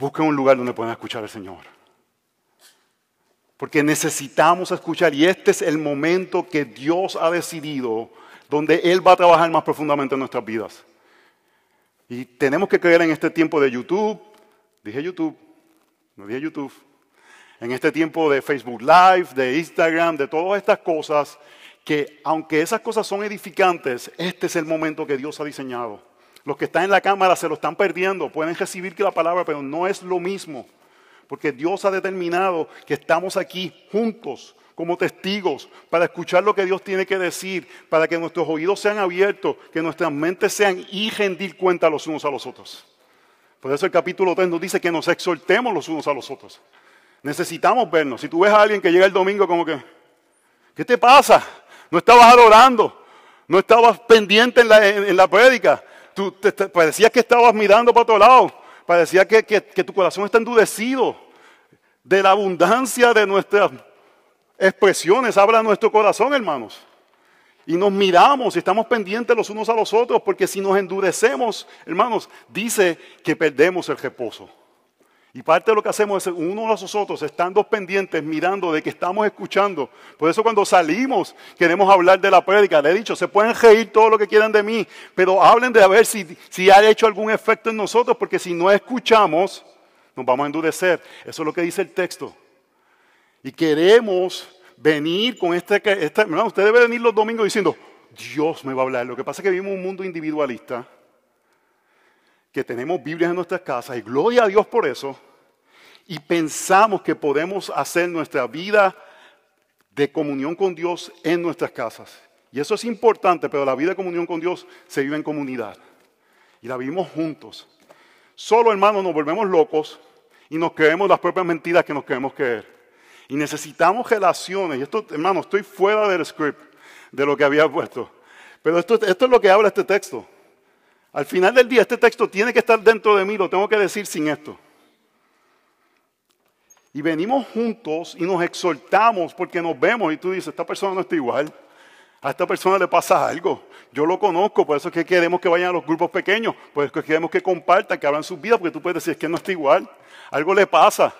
busquen un lugar donde puedan escuchar al Señor. Porque necesitamos escuchar y este es el momento que Dios ha decidido donde Él va a trabajar más profundamente en nuestras vidas. Y tenemos que creer en este tiempo de YouTube, dije YouTube, no dije YouTube, en este tiempo de Facebook Live, de Instagram, de todas estas cosas, que aunque esas cosas son edificantes, este es el momento que Dios ha diseñado. Los que están en la cámara se lo están perdiendo, pueden recibir la palabra, pero no es lo mismo, porque Dios ha determinado que estamos aquí juntos como testigos para escuchar lo que Dios tiene que decir, para que nuestros oídos sean abiertos, que nuestras mentes sean y rendir cuenta los unos a los otros. Por eso el capítulo 3 nos dice que nos exhortemos los unos a los otros. Necesitamos vernos. Si tú ves a alguien que llega el domingo como que, ¿qué te pasa? No estabas adorando, no estabas pendiente en la, en, prédica. Tú parecías que estabas mirando para otro lado, parecía que, que tu corazón está endurecido. De la abundancia de nuestras expresiones habla nuestro corazón, hermanos. Y nos miramos y estamos pendientes los unos a los otros, porque si nos endurecemos, hermanos, dice que perdemos el reposo. Y parte de lo que hacemos es uno a los otros, estando pendientes, mirando de que estamos escuchando. Por eso cuando salimos queremos hablar de la prédica. Le he dicho, se pueden reír todo lo que quieran de mí, pero hablen de a ver si, si ha hecho algún efecto en nosotros, porque si no escuchamos, nos vamos a endurecer. Eso es lo que dice el texto. Y queremos venir con este, este usted debe venir los domingos diciendo, Dios me va a hablar. Lo que pasa es que vivimos un mundo individualista que tenemos Biblias en nuestras casas y gloria a Dios por eso, y pensamos que podemos hacer nuestra vida de comunión con Dios en nuestras casas. Y eso es importante, pero la vida de comunión con Dios se vive en comunidad. Y la vivimos juntos. Solo, hermanos, nos volvemos locos y nos creemos las propias mentiras que nos queremos creer. Y necesitamos relaciones. Y esto, hermano, estoy fuera del script, de lo que había puesto. Pero esto, esto es lo que habla este texto. Al final del día, este texto tiene que estar dentro de mí, lo tengo que decir sin esto. Y venimos juntos y nos exhortamos porque nos vemos y tú dices, esta persona no está igual. A esta persona le pasa algo. Yo lo conozco, por eso es que queremos que vayan a los grupos pequeños, por eso es que queremos que compartan, que hablan sus vidas, porque tú puedes decir, es que no está igual. Algo le pasa.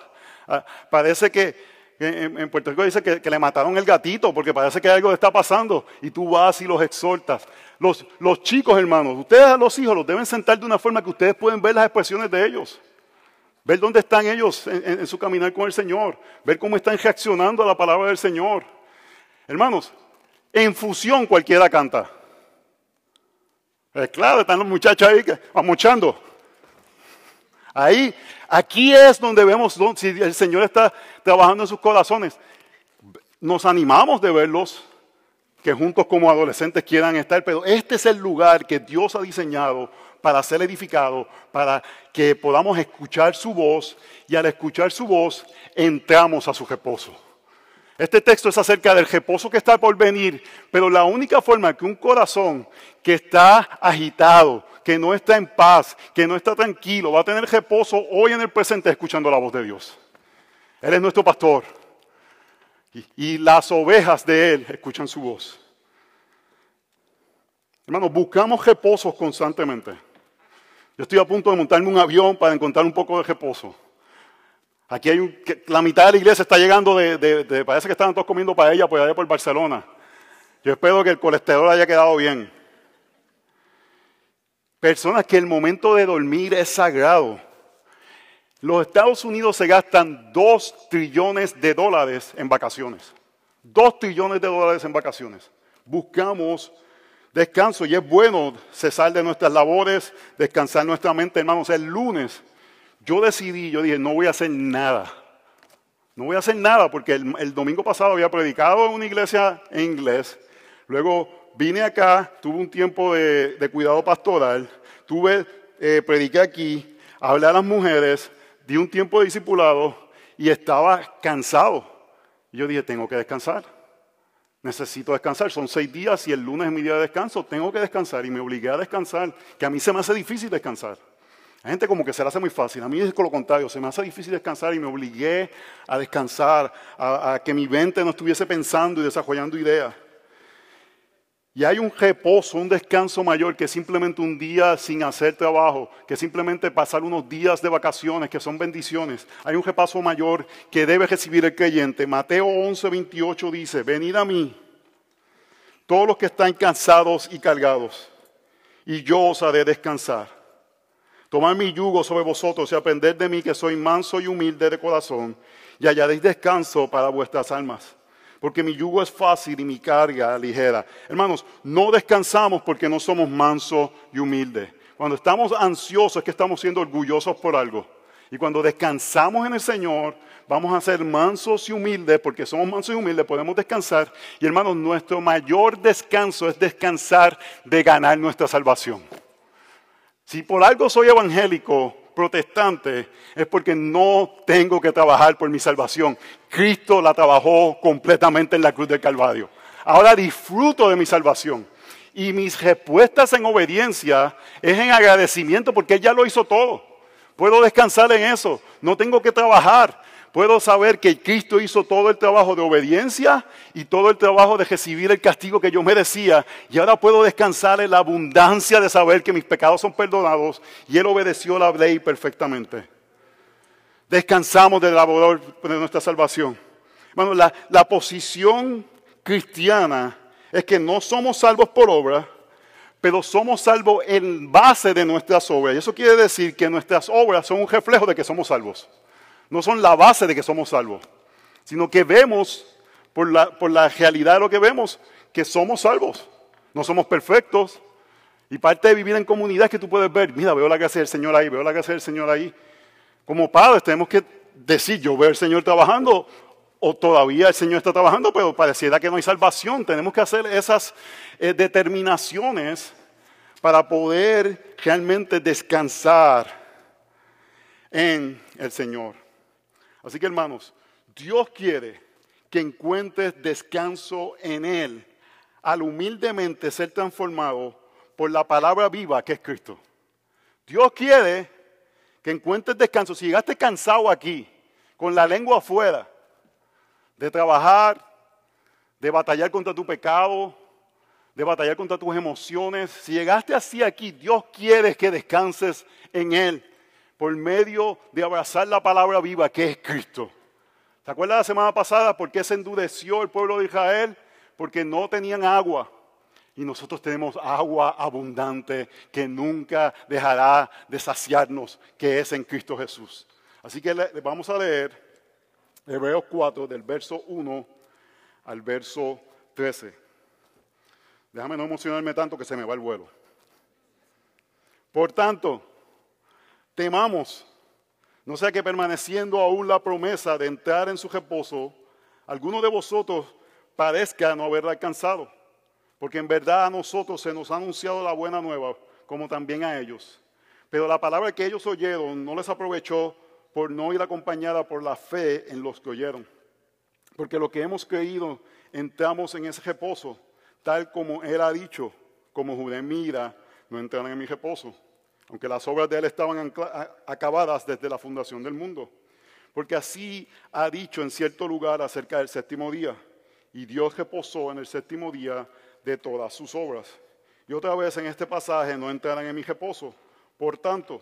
Ah, parece que en, Puerto Rico dice que, le mataron el gatito porque parece que algo está pasando y tú vas y los exhortas. Los, chicos, hermanos, ustedes a los hijos los deben sentar de una forma que ustedes pueden ver las expresiones de ellos. Ver dónde están ellos en, su caminar con el Señor. Ver cómo están reaccionando a la palabra del Señor. Hermanos, en fusión cualquiera canta. claro, están los muchachos ahí amuchando. Ahí, aquí es donde vemos si el Señor está trabajando en sus corazones. Nos animamos de verlos, que juntos como adolescentes quieran estar, pero este es el lugar que Dios ha diseñado para ser edificado, para que podamos escuchar su voz y al escuchar su voz entramos a su reposo. Este texto es acerca del reposo que está por venir, pero la única forma que un corazón que está agitado, que no está en paz, que no está tranquilo, va a tener reposo hoy en el presente escuchando la voz de Dios. Él es nuestro pastor. Y, las ovejas de Él escuchan su voz. Hermanos, buscamos reposos constantemente. Yo estoy a punto de montarme un avión para encontrar un poco de reposo. Aquí hay un, la mitad de la iglesia está llegando de, parece que estaban todos comiendo paella por allá por Barcelona. Yo espero que el colesterol haya quedado bien. Personas que el momento de dormir es sagrado. Los Estados Unidos se gastan 2 trillones de dólares en vacaciones. 2 trillones de dólares en vacaciones. Buscamos descanso y es bueno cesar de nuestras labores, descansar nuestra mente, hermanos. El lunes yo decidí, yo dije, no voy a hacer nada. No voy a hacer nada porque el, domingo pasado había predicado en una iglesia en inglés. Luego vine acá, tuve un tiempo de, cuidado pastoral, tuve, eh, prediqué aquí, hablé a las mujeres, di un tiempo de discipulado y estaba cansado. Yo dije, tengo que descansar. Necesito descansar. Son seis días y el lunes es mi día de descanso. Tengo que descansar y me obligué a descansar, que a mí se me hace difícil descansar. Hay gente como que se le hace muy fácil. A mí es lo contrario, se me hace difícil descansar y me obligué a descansar, a que mi mente no estuviese pensando y desarrollando ideas. Y hay un reposo, un descanso mayor que simplemente un día sin hacer trabajo, que simplemente pasar unos días de vacaciones, que son bendiciones. Hay un repaso mayor que debe recibir el creyente. Mateo 11, 28 dice, venid a mí, todos los que están cansados y cargados, y yo os haré descansar. Tomad mi yugo sobre vosotros y aprended de mí que soy manso y humilde de corazón, y hallaréis descanso para vuestras almas porque mi yugo es fácil y mi carga ligera. Hermanos, no descansamos porque no somos mansos y humildes. Cuando estamos ansiosos es que estamos siendo orgullosos por algo. Y cuando descansamos en el Señor, vamos a ser mansos y humildes, porque somos mansos y humildes, podemos descansar. Y hermanos, nuestro mayor descanso es descansar de ganar nuestra salvación. Si por algo soy evangélico, protestante es porque no tengo que trabajar por mi salvación. Cristo la trabajó completamente en la cruz del Calvario. Ahora disfruto de mi salvación. Y mis respuestas en obediencia es en agradecimiento porque Él ya lo hizo todo. Puedo descansar en eso. No tengo que trabajar puedo saber que Cristo hizo todo el trabajo de obediencia y todo el trabajo de recibir el castigo que yo merecía. Y ahora puedo descansar en la abundancia de saber que mis pecados son perdonados y Él obedeció la ley perfectamente. Descansamos del labor de nuestra salvación. Bueno, la, la posición cristiana es que no somos salvos por obra, pero somos salvos en base de nuestras obras. Y eso quiere decir que nuestras obras son un reflejo de que somos salvos no son la base de que somos salvos, sino que vemos por la, por la realidad de lo que vemos que somos salvos. No somos perfectos. Y parte de vivir en comunidad es que tú puedes ver, mira, veo la gracia del Señor ahí, veo la gracia del Señor ahí. Como padres tenemos que decir, yo veo al Señor trabajando, o todavía el Señor está trabajando, pero pareciera que no hay salvación. Tenemos que hacer esas eh, determinaciones para poder realmente descansar en el Señor. Así que hermanos, Dios quiere que encuentres descanso en Él al humildemente ser transformado por la palabra viva que es Cristo. Dios quiere que encuentres descanso. Si llegaste cansado aquí, con la lengua afuera, de trabajar, de batallar contra tu pecado, de batallar contra tus emociones, si llegaste así aquí, Dios quiere que descanses en Él por medio de abrazar la palabra viva que es Cristo. ¿Se acuerdan la semana pasada por qué se endureció el pueblo de Israel? Porque no tenían agua. Y nosotros tenemos agua abundante que nunca dejará de saciarnos, que es en Cristo Jesús. Así que le, vamos a leer Hebreos 4 del verso 1 al verso 13. Déjame no emocionarme tanto que se me va el vuelo. Por tanto, temamos, no sea que permaneciendo aún la promesa de entrar en su reposo, alguno de vosotros parezca no haberla alcanzado, porque en verdad a nosotros se nos ha anunciado la buena nueva, como también a ellos. Pero la palabra que ellos oyeron no les aprovechó por no ir acompañada por la fe en los que oyeron. Porque lo que hemos creído, entramos en ese reposo, tal como él ha dicho, como juré, mira, no entrarán en mi reposo aunque las obras de Él estaban acabadas desde la fundación del mundo. Porque así ha dicho en cierto lugar acerca del séptimo día. Y Dios reposó en el séptimo día de todas sus obras. Y otra vez en este pasaje no entrarán en mi reposo. Por tanto,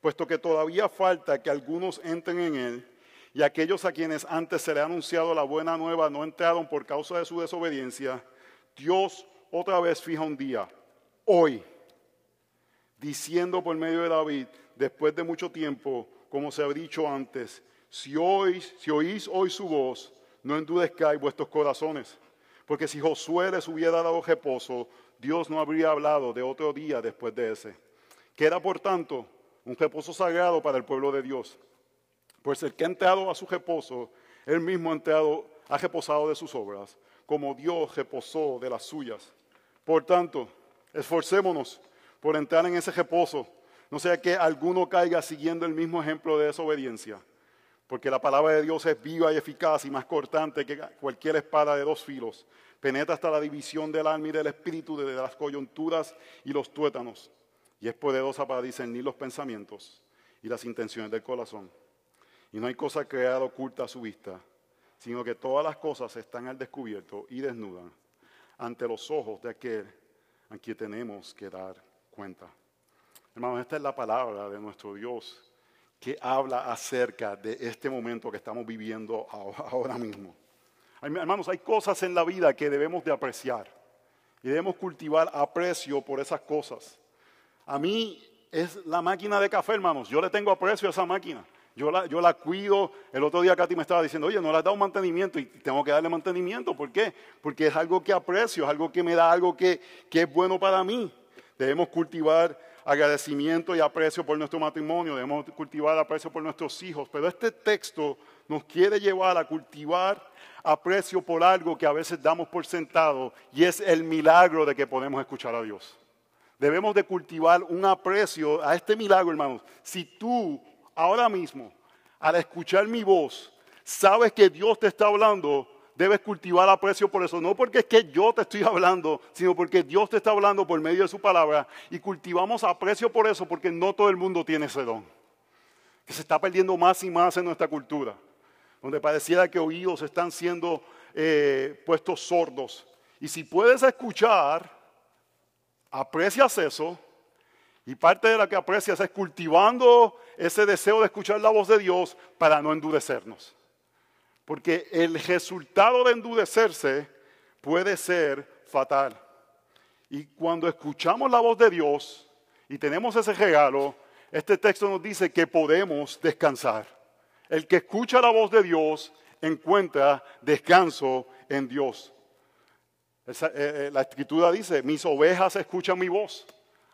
puesto que todavía falta que algunos entren en él, y aquellos a quienes antes se le ha anunciado la buena nueva no entraron por causa de su desobediencia, Dios otra vez fija un día, hoy, diciendo por medio de David, después de mucho tiempo, como se ha dicho antes, si oís, si oís hoy su voz, no endurezcáis vuestros corazones. Porque si Josué les hubiera dado reposo, Dios no habría hablado de otro día después de ese. Queda, por tanto, un reposo sagrado para el pueblo de Dios. Pues el que ha entrado a su reposo, él mismo ha, entrado, ha reposado de sus obras, como Dios reposó de las suyas. Por tanto, esforcémonos por entrar en ese reposo, no sea que alguno caiga siguiendo el mismo ejemplo de desobediencia, porque la palabra de Dios es viva y eficaz y más cortante que cualquier espada de dos filos, penetra hasta la división del alma y del espíritu, de las coyunturas y los tuétanos, y es poderosa para discernir los pensamientos y las intenciones del corazón. Y no hay cosa creada oculta a su vista, sino que todas las cosas están al descubierto y desnudan ante los ojos de aquel a quien tenemos que dar cuenta. Hermanos, esta es la palabra de nuestro Dios que habla acerca de este momento que estamos viviendo ahora mismo. Hermanos, hay cosas en la vida que debemos de apreciar y debemos cultivar aprecio por esas cosas. A mí es la máquina de café, hermanos. Yo le tengo aprecio a esa máquina. Yo la, yo la cuido. El otro día Katy me estaba diciendo, oye, no le has dado mantenimiento y tengo que darle mantenimiento. ¿Por qué? Porque es algo que aprecio, es algo que me da algo que, que es bueno para mí. Debemos cultivar agradecimiento y aprecio por nuestro matrimonio, debemos cultivar aprecio por nuestros hijos, pero este texto nos quiere llevar a cultivar aprecio por algo que a veces damos por sentado y es el milagro de que podemos escuchar a Dios. Debemos de cultivar un aprecio a este milagro, hermanos. Si tú ahora mismo, al escuchar mi voz, sabes que Dios te está hablando, debes cultivar aprecio por eso. No porque es que yo te estoy hablando, sino porque Dios te está hablando por medio de su palabra. Y cultivamos aprecio por eso porque no todo el mundo tiene ese don. Que se está perdiendo más y más en nuestra cultura. Donde pareciera que oídos están siendo eh, puestos sordos. Y si puedes escuchar, aprecias eso. Y parte de lo que aprecias es cultivando ese deseo de escuchar la voz de Dios para no endurecernos. Porque el resultado de endurecerse puede ser fatal. Y cuando escuchamos la voz de Dios y tenemos ese regalo, este texto nos dice que podemos descansar. El que escucha la voz de Dios encuentra descanso en Dios. Eh, eh, la escritura dice, mis ovejas escuchan mi voz.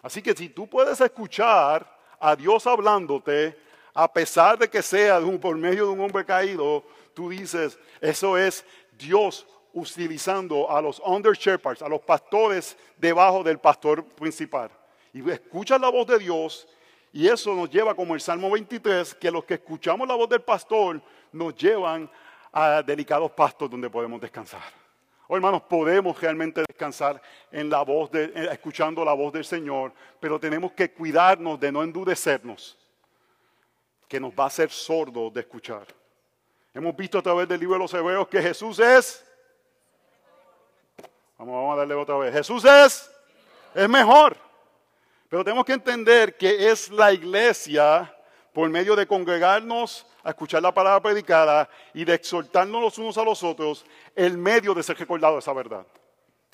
Así que si tú puedes escuchar a Dios hablándote, a pesar de que sea por medio de un hombre caído, tú dices, eso es Dios utilizando a los under shepherds, a los pastores debajo del pastor principal. Y escuchas la voz de Dios y eso nos lleva como el Salmo 23, que los que escuchamos la voz del pastor nos llevan a delicados pastos donde podemos descansar. Oh, hermanos, podemos realmente descansar en la voz de, escuchando la voz del Señor, pero tenemos que cuidarnos de no endurecernos, que nos va a hacer sordos de escuchar. Hemos visto a través del libro de los Hebreos que Jesús es. Vamos, a darle otra vez. Jesús es. Es mejor. Pero tenemos que entender que es la iglesia, por medio de congregarnos a escuchar la palabra predicada y de exhortarnos los unos a los otros, el medio de ser recordado de esa verdad.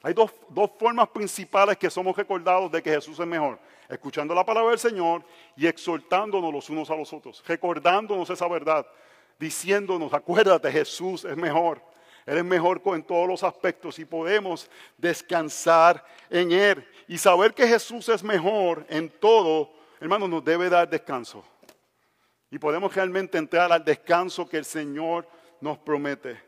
Hay dos, dos, formas principales que somos recordados de que Jesús es mejor. Escuchando la palabra del Señor y exhortándonos los unos a los otros. Recordándonos esa verdad diciéndonos, acuérdate, Jesús es mejor. Él es mejor en todos los aspectos y podemos descansar en Él. Y saber que Jesús es mejor en todo, hermano, nos debe dar descanso. Y podemos realmente entrar al descanso que el Señor nos promete.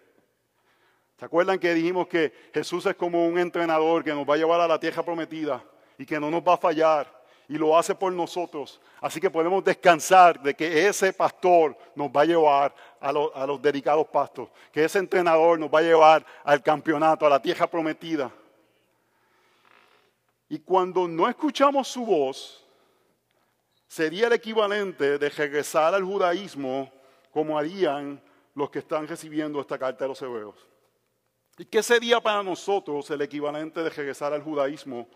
¿Se acuerdan que dijimos que Jesús es como un entrenador que nos va a llevar a la tierra prometida y que no nos va a fallar? Y lo hace por nosotros. Así que podemos descansar de que ese pastor nos va a llevar a, los dedicados pastos, que ese entrenador nos va a llevar al campeonato, a la tierra prometida. Y cuando no escuchamos su voz, sería el equivalente de regresar al judaísmo como harían los que están recibiendo esta carta de los hebreos. ¿Y qué sería para nosotros el equivalente de regresar al judaísmo?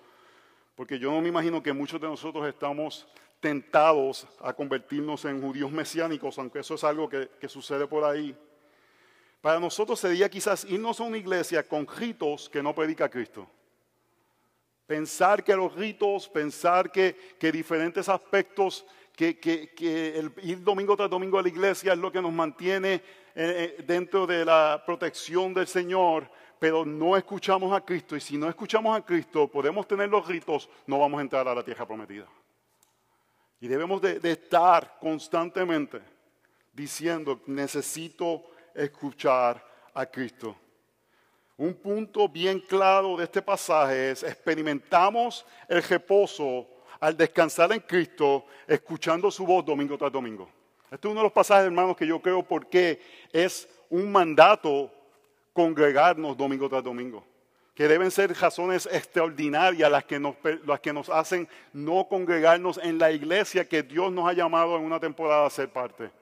Porque yo no me imagino que muchos de nosotros estamos tentados a convertirnos en judíos mesiánicos, aunque eso es algo que, sucede por ahí. Para nosotros sería quizás irnos a una iglesia con ritos que no predica Cristo. Pensar que los ritos, pensar que, diferentes aspectos, que, el ir domingo tras domingo a la iglesia es lo que nos mantiene eh, eh, dentro de la protección del Señor, pero no escuchamos a Cristo. Y si no escuchamos a Cristo, podemos tener los ritos, no vamos a entrar a la tierra prometida. Y debemos de, estar constantemente diciendo, necesito escuchar a Cristo. Un punto bien claro de este pasaje es, experimentamos el reposo al descansar en Cristo, escuchando su voz domingo tras domingo. Este es uno de los pasajes, hermanos, que yo creo porque es un mandato congregarnos domingo tras domingo. Que deben ser razones extraordinarias las que, nos, las que nos hacen no congregarnos en la iglesia que Dios nos ha llamado en una temporada a ser parte.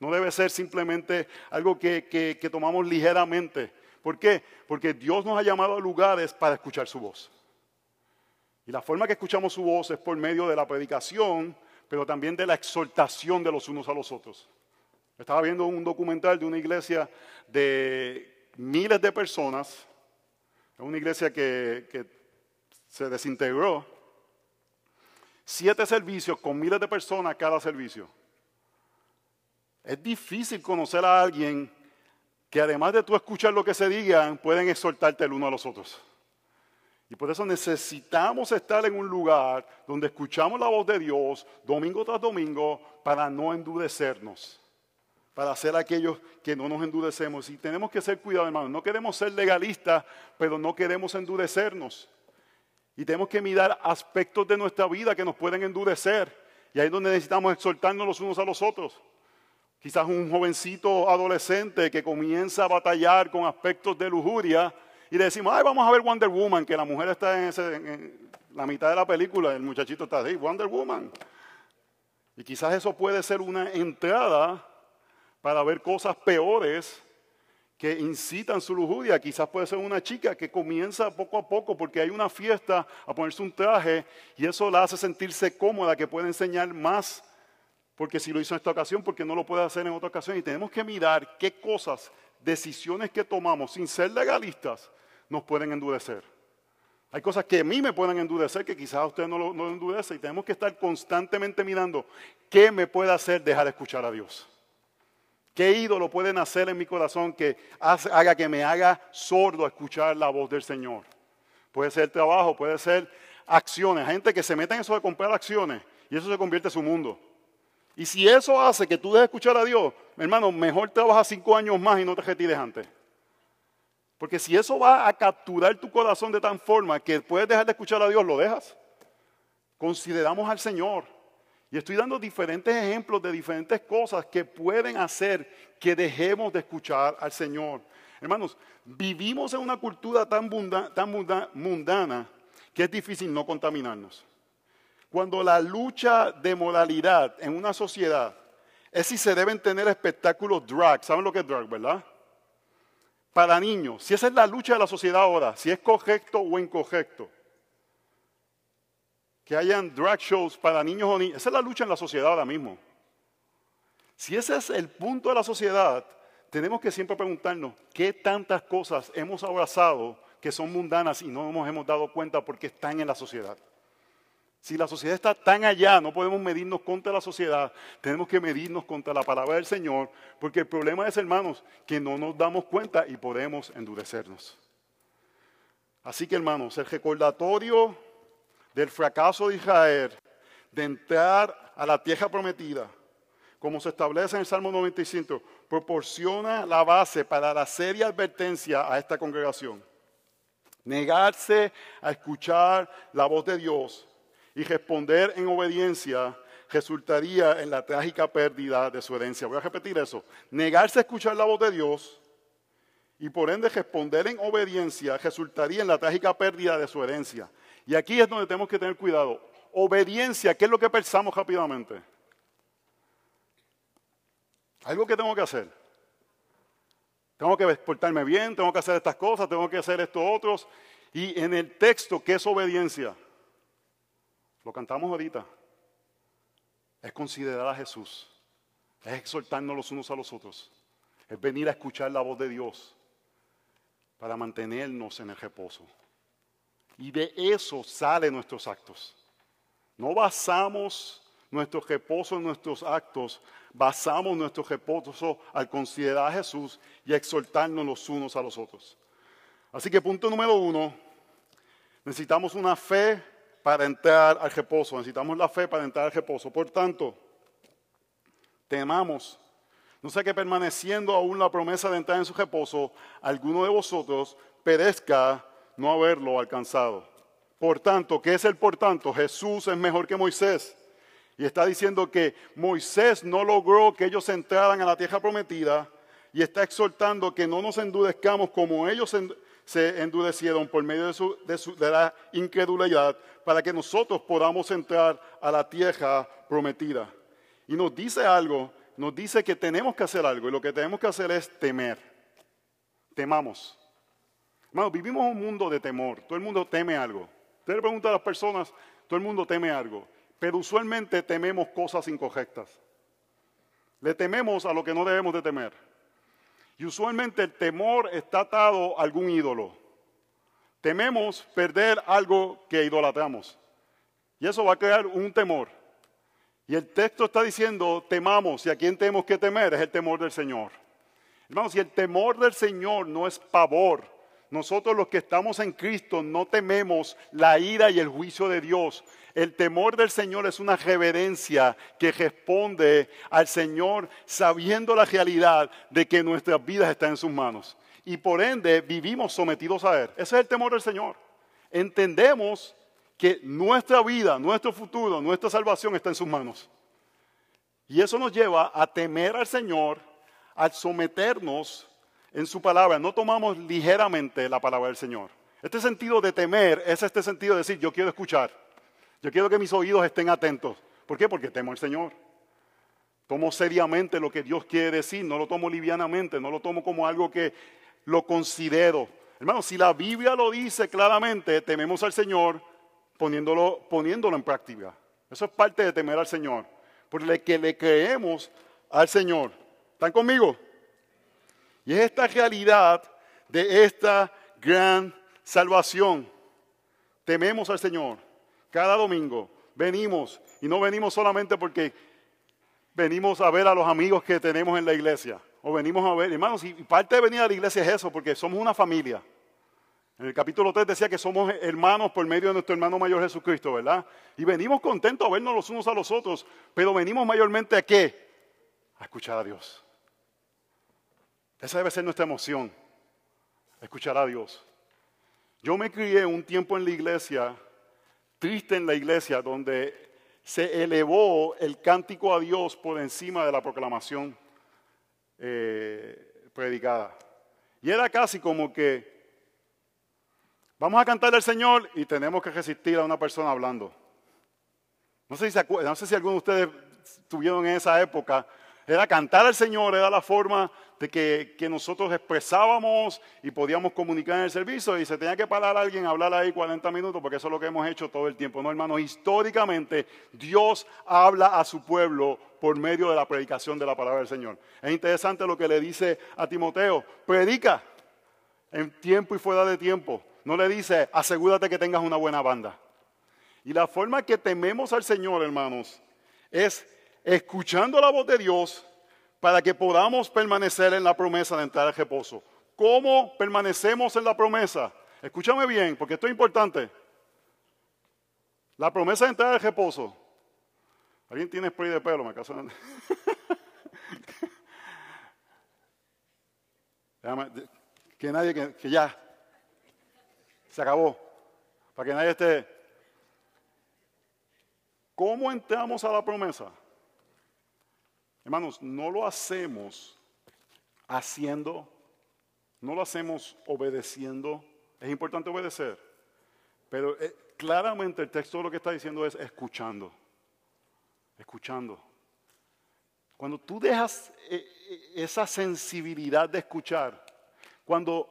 No debe ser simplemente algo que, que tomamos ligeramente, ¿Por qué? Porque Dios nos ha llamado a lugares para escuchar su voz. Y la forma que escuchamos su voz es por medio de la predicación, pero también de la exhortación de los unos a los otros. Estaba viendo un documental de una iglesia de miles de personas, una iglesia que, se desintegró, siete servicios con miles de personas cada servicio. Es difícil conocer a alguien que además de tú escuchar lo que se diga, pueden exhortarte el uno a los otros. Y por eso necesitamos estar en un lugar donde escuchamos la voz de Dios domingo tras domingo para no endurecernos, para ser aquellos que no nos endurecemos. Y tenemos que ser cuidados, hermanos. No queremos ser legalistas, pero no queremos endurecernos. Y tenemos que mirar aspectos de nuestra vida que nos pueden endurecer. Y ahí es donde necesitamos exhortarnos los unos a los otros. Quizás un jovencito adolescente que comienza a batallar con aspectos de lujuria y le decimos, ay, vamos a ver Wonder Woman, que la mujer está en, en la mitad de la película, el muchachito está ahí, Wonder Woman. Y quizás eso puede ser una entrada para ver cosas peores que incitan su lujuria. Quizás puede ser una chica que comienza poco a poco porque hay una fiesta a ponerse un traje y eso la hace sentirse cómoda, que puede enseñar más porque si lo hizo en esta ocasión, porque no lo puede hacer en otra ocasión. Y tenemos que mirar qué cosas, decisiones que tomamos sin ser legalistas, nos pueden endurecer. Hay cosas que a mí me pueden endurecer que quizás a usted no lo, no endurece. Y tenemos que estar constantemente mirando qué me puede hacer dejar de escuchar a Dios. ¿Qué ídolo puede nacer en mi corazón que haga que me haga sordo a escuchar la voz del Señor? Puede ser trabajo, puede ser acciones. Gente que se mete en eso de comprar acciones y eso se convierte en su mundo. Y si eso hace que tú dejes escuchar a Dios, hermano, mejor trabaja cinco años más y no te retires antes. Porque si eso va a capturar tu corazón de tal forma que puedes dejar de escuchar a Dios, lo dejas. Consideramos al Señor. Y estoy dando diferentes ejemplos de diferentes cosas que pueden hacer que dejemos de escuchar al Señor. Hermanos, vivimos en una cultura tan, mundana que es difícil no contaminarnos. Cuando la lucha de moralidad en una sociedad es si se deben tener espectáculos drag, ¿saben lo que es drag, verdad? Para niños, si esa es la lucha de la sociedad ahora, si es correcto o incorrecto, que hayan drag shows para niños o niñas, esa es la lucha en la sociedad ahora mismo. Si ese es el punto de la sociedad, tenemos que siempre preguntarnos qué tantas cosas hemos abrazado que son mundanas y no nos hemos dado cuenta porque están en la sociedad. Si la sociedad está tan allá, no podemos medirnos contra la sociedad, tenemos que medirnos contra la palabra del Señor, porque el problema es, hermanos, que no nos damos cuenta y podemos endurecernos. Así que, hermanos, el recordatorio del fracaso de Israel de entrar a la tierra prometida, como se establece en el Salmo 95, proporciona la base para la seria advertencia a esta congregación. Negarse a escuchar la voz de Dios y responder en obediencia resultaría en la trágica pérdida de su herencia. Voy a repetir eso. Negarse a escuchar la voz de Dios y por ende responder en obediencia resultaría en la trágica pérdida de su herencia. Y aquí es donde tenemos que tener cuidado. Obediencia, ¿qué es lo que pensamos rápidamente? Algo que tengo que hacer. Tengo que portarme bien, tengo que hacer estas cosas, tengo que hacer esto otros. Y en el texto, ¿qué es obediencia? Lo cantamos ahorita. Es considerar a Jesús. Es exhortarnos los unos a los otros. Es venir a escuchar la voz de Dios para mantenernos en el reposo. Y de eso salen nuestros actos. No basamos nuestro reposo en nuestros actos, basamos nuestro reposo al considerar a Jesús y exhortarnos los unos a los otros. Así que punto número uno, necesitamos una fe para entrar al reposo. Necesitamos la fe para entrar al reposo. Por tanto, temamos, no sea que permaneciendo aún la promesa de entrar en su reposo, alguno de vosotros perezca no haberlo alcanzado. Por tanto, ¿qué es el por tanto? Jesús es mejor que Moisés. Y está diciendo que Moisés no logró que ellos entraran a la tierra prometida y está exhortando que no nos endurezcamos como ellos se endurecieron por medio de, de, la incredulidad para que nosotros podamos entrar a la tierra prometida. Y nos dice algo, nos dice que tenemos que hacer algo y lo que tenemos que hacer es temer. Temamos. Hermano, vivimos un mundo de temor. Todo el mundo teme algo. Usted le pregunta a las personas, todo el mundo teme algo. Pero usualmente tememos cosas incorrectas. Le tememos a lo que no debemos de temer. Y usualmente el temor está atado a algún ídolo. Tememos perder algo que idolatramos. Y eso va a crear un temor. Y el texto está diciendo, temamos, y a quién tenemos que temer es el temor del Señor. Hermanos, si el temor del Señor no es pavor, nosotros los que estamos en Cristo no tememos la ira y el juicio de Dios. El temor del Señor es una reverencia que responde al Señor sabiendo la realidad de que nuestras vidas están en sus manos. Y por ende vivimos sometidos a Él. Ese es el temor del Señor. Entendemos que nuestra vida, nuestro futuro, nuestra salvación está en sus manos. Y eso nos lleva a temer al Señor, al someternos en su palabra. No tomamos ligeramente la palabra del Señor. Este sentido de temer es este sentido de decir, yo quiero escuchar. Yo quiero que mis oídos estén atentos. ¿Por qué? Porque temo al Señor. Tomo seriamente lo que Dios quiere decir, no lo tomo livianamente, no lo tomo como algo que lo considero. Hermano, si la Biblia lo dice claramente, tememos al Señor, poniéndolo, poniéndolo en práctica. Eso es parte de temer al Señor. Porque que le creemos al Señor. ¿Están conmigo? Y es esta realidad de esta gran salvación. Tememos al Señor. Cada domingo venimos y no venimos solamente porque venimos a ver a los amigos que tenemos en la iglesia. O venimos a ver, hermanos, y parte de venir a la iglesia es eso, porque somos una familia. En el capítulo 3 decía que somos hermanos por medio de nuestro hermano mayor Jesucristo, ¿verdad? Y venimos contentos a vernos los unos a los otros, pero venimos mayormente a qué? A escuchar a Dios. Esa debe ser nuestra emoción, escuchar a Dios. Yo me crié un tiempo en la iglesia, triste en la iglesia, donde se elevó el cántico a Dios por encima de la proclamación eh, predicada. Y era casi como que Vamos a cantar al Señor y tenemos que resistir a una persona hablando. No sé si, no sé si alguno de ustedes estuvieron en esa época. Era cantar al Señor, era la forma que, que, nosotros expresábamos y podíamos comunicar en el servicio y se tenía que parar alguien a hablar ahí 40 minutos porque eso es lo que hemos hecho todo el tiempo. No, hermanos, históricamente Dios habla a su pueblo por medio de la predicación de la palabra del Señor. Es interesante lo que le dice a Timoteo, predica en tiempo y fuera de tiempo no le dice, asegúrate que tengas una buena banda. Y la forma que tememos al Señor, hermanos, es escuchando la voz de Dios para que podamos permanecer en la promesa de entrar al reposo. ¿Cómo permanecemos en la promesa? Escúchame bien, porque esto es importante. La promesa de entrar al reposo. ¿Alguien tiene spray de pelo? Me caso. que nadie, que ya, se acabó. Para que nadie esté. ¿Cómo entramos a la promesa? Hermanos, no lo hacemos haciendo, no lo hacemos obedeciendo. Es importante obedecer. Pero eh, claramente el texto lo que está diciendo es escuchando. Escuchando. Cuando tú dejas eh, eh, esa sensibilidad de escuchar, cuando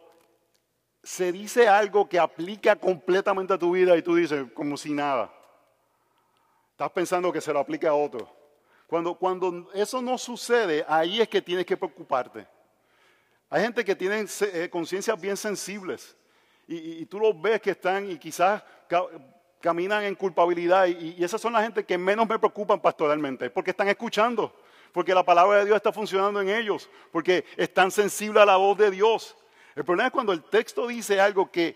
se dice algo que aplica completamente a tu vida y tú dices, como si nada. Estás pensando que se lo aplica a otro. Cuando, cuando eso no sucede, ahí es que tienes que preocuparte. Hay gente que tiene eh, conciencias bien sensibles y, tú los ves que están y quizás caminan en culpabilidad y, y esas son las gente que menos me preocupan pastoralmente porque están escuchando, porque la palabra de Dios está funcionando en ellos, porque están sensibles a la voz de Dios. El problema es cuando el texto dice algo que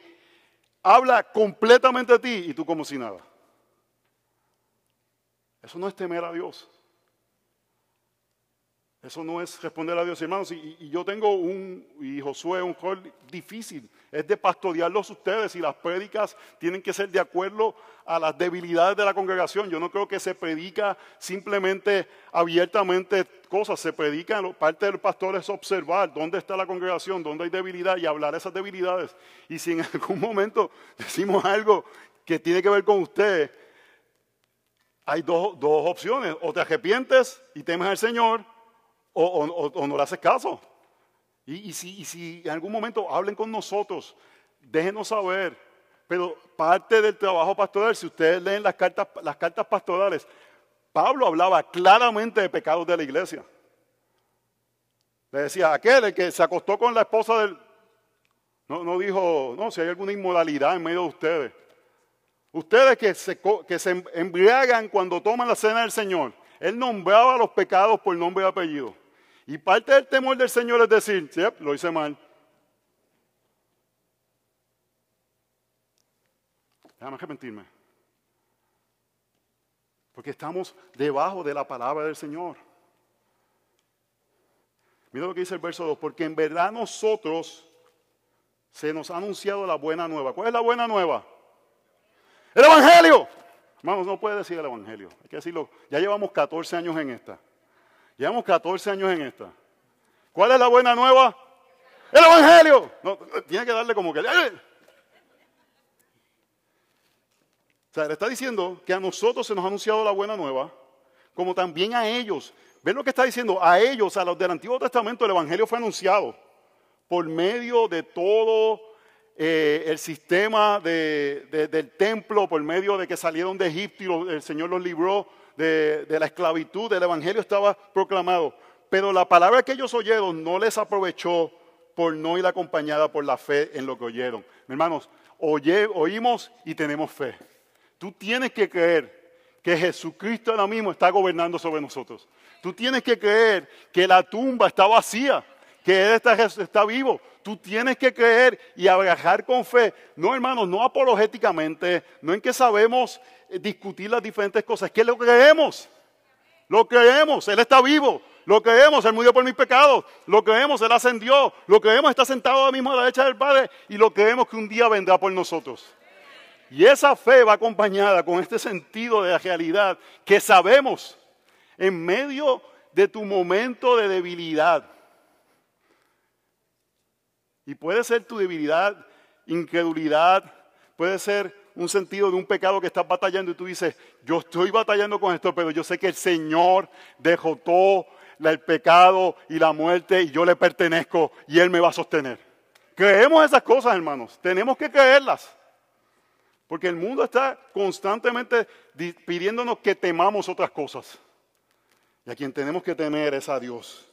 habla completamente a ti y tú como si nada. Eso no es temer a Dios. Eso no es responder a Dios, hermanos. Y, yo tengo un, y Josué, un rol difícil. Es de pastorearlos ustedes y las prédicas tienen que ser de acuerdo a las debilidades de la congregación. Yo no creo que se predica simplemente abiertamente cosas. Se predica, parte del pastor es observar dónde está la congregación, dónde hay debilidad y hablar esas debilidades. Y si en algún momento decimos algo que tiene que ver con usted, hay dos, dos opciones. O te arrepientes y temes al Señor o, no le haces caso. Y, si, en algún momento hablen con nosotros, déjenos saber. Pero parte del trabajo pastoral, si ustedes leen las cartas, las cartas pastorales, Pablo hablaba claramente de pecados de la iglesia. Le decía, aquel que se acostó con la esposa del... No, no dijo, no, si hay alguna inmoralidad en medio de ustedes. Ustedes que se, que se embriagan cuando toman la cena del Señor. Él nombraba los pecados por nombre y apellido. Y parte del temor del Señor es decir, lo hice mal. Déjame arrepentirme. Porque estamos debajo de la palabra del Señor. Mira lo que dice el verso 2. Porque en verdad nosotros se nos ha anunciado la buena nueva. ¿Cuál es la buena nueva? El Evangelio. Hermanos, no puede decir el Evangelio. Hay que decirlo. Ya llevamos 14 años en esta. Llevamos 14 años en esta. ¿Cuál es la buena nueva? El Evangelio. No, tiene que darle como que... ¡eh! O sea, le está diciendo que a nosotros se nos ha anunciado la buena nueva, como también a ellos. ¿Ven lo que está diciendo? A ellos, a los del Antiguo Testamento, el Evangelio fue anunciado por medio de todo eh, el sistema del templo, por medio de que salieron de Egipto y el Señor los libró de, la esclavitud, el Evangelio estaba proclamado. Pero la palabra que ellos oyeron no les aprovechó por no ir acompañada por la fe en lo que oyeron. Hermanos, oímos y tenemos fe. Tú tienes que creer que Jesucristo ahora mismo está gobernando sobre nosotros. Tú tienes que creer que la tumba está vacía, que Él está, está vivo. Tú tienes que creer y abrajar con fe. No, hermanos, no apologéticamente, no en que sabemos eh, discutir las diferentes cosas, es que lo creemos. Lo creemos, Él está vivo. Lo creemos, Él murió por mis pecados. Lo creemos, Él ascendió. Lo creemos, está sentado ahora mismo a la derecha del Padre. Y lo creemos que un día vendrá por nosotros. Y esa fe va acompañada con este sentido de la realidad que sabemos en medio de tu momento de debilidad. Y puede ser tu debilidad, incredulidad, puede ser un sentido de un pecado que estás batallando y tú dices, yo estoy batallando con esto, pero yo sé que el Señor dejó todo el pecado y la muerte y yo le pertenezco y Él me va a sostener. Creemos esas cosas, hermanos. Tenemos que creerlas. Porque el mundo está constantemente pidiéndonos que temamos otras cosas. Y a quien tenemos que temer es a Dios.